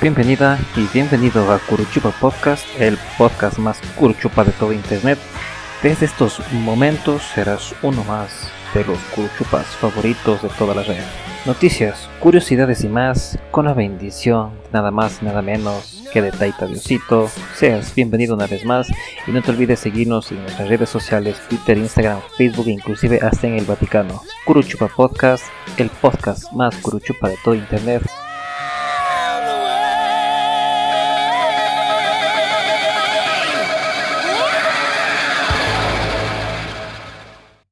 Bienvenida y bienvenido a Curuchupa Podcast, el podcast más curuchupa de todo internet. Desde estos momentos serás uno más de los curuchupas favoritos de toda la red. Noticias, curiosidades y más, con la bendición nada más nada menos que de Taita Diosito. Seas bienvenido una vez más y no te olvides seguirnos en nuestras redes sociales, Twitter, Instagram, Facebook e inclusive hasta en el Vaticano. Curuchupa Podcast, el podcast más curuchupa de todo internet.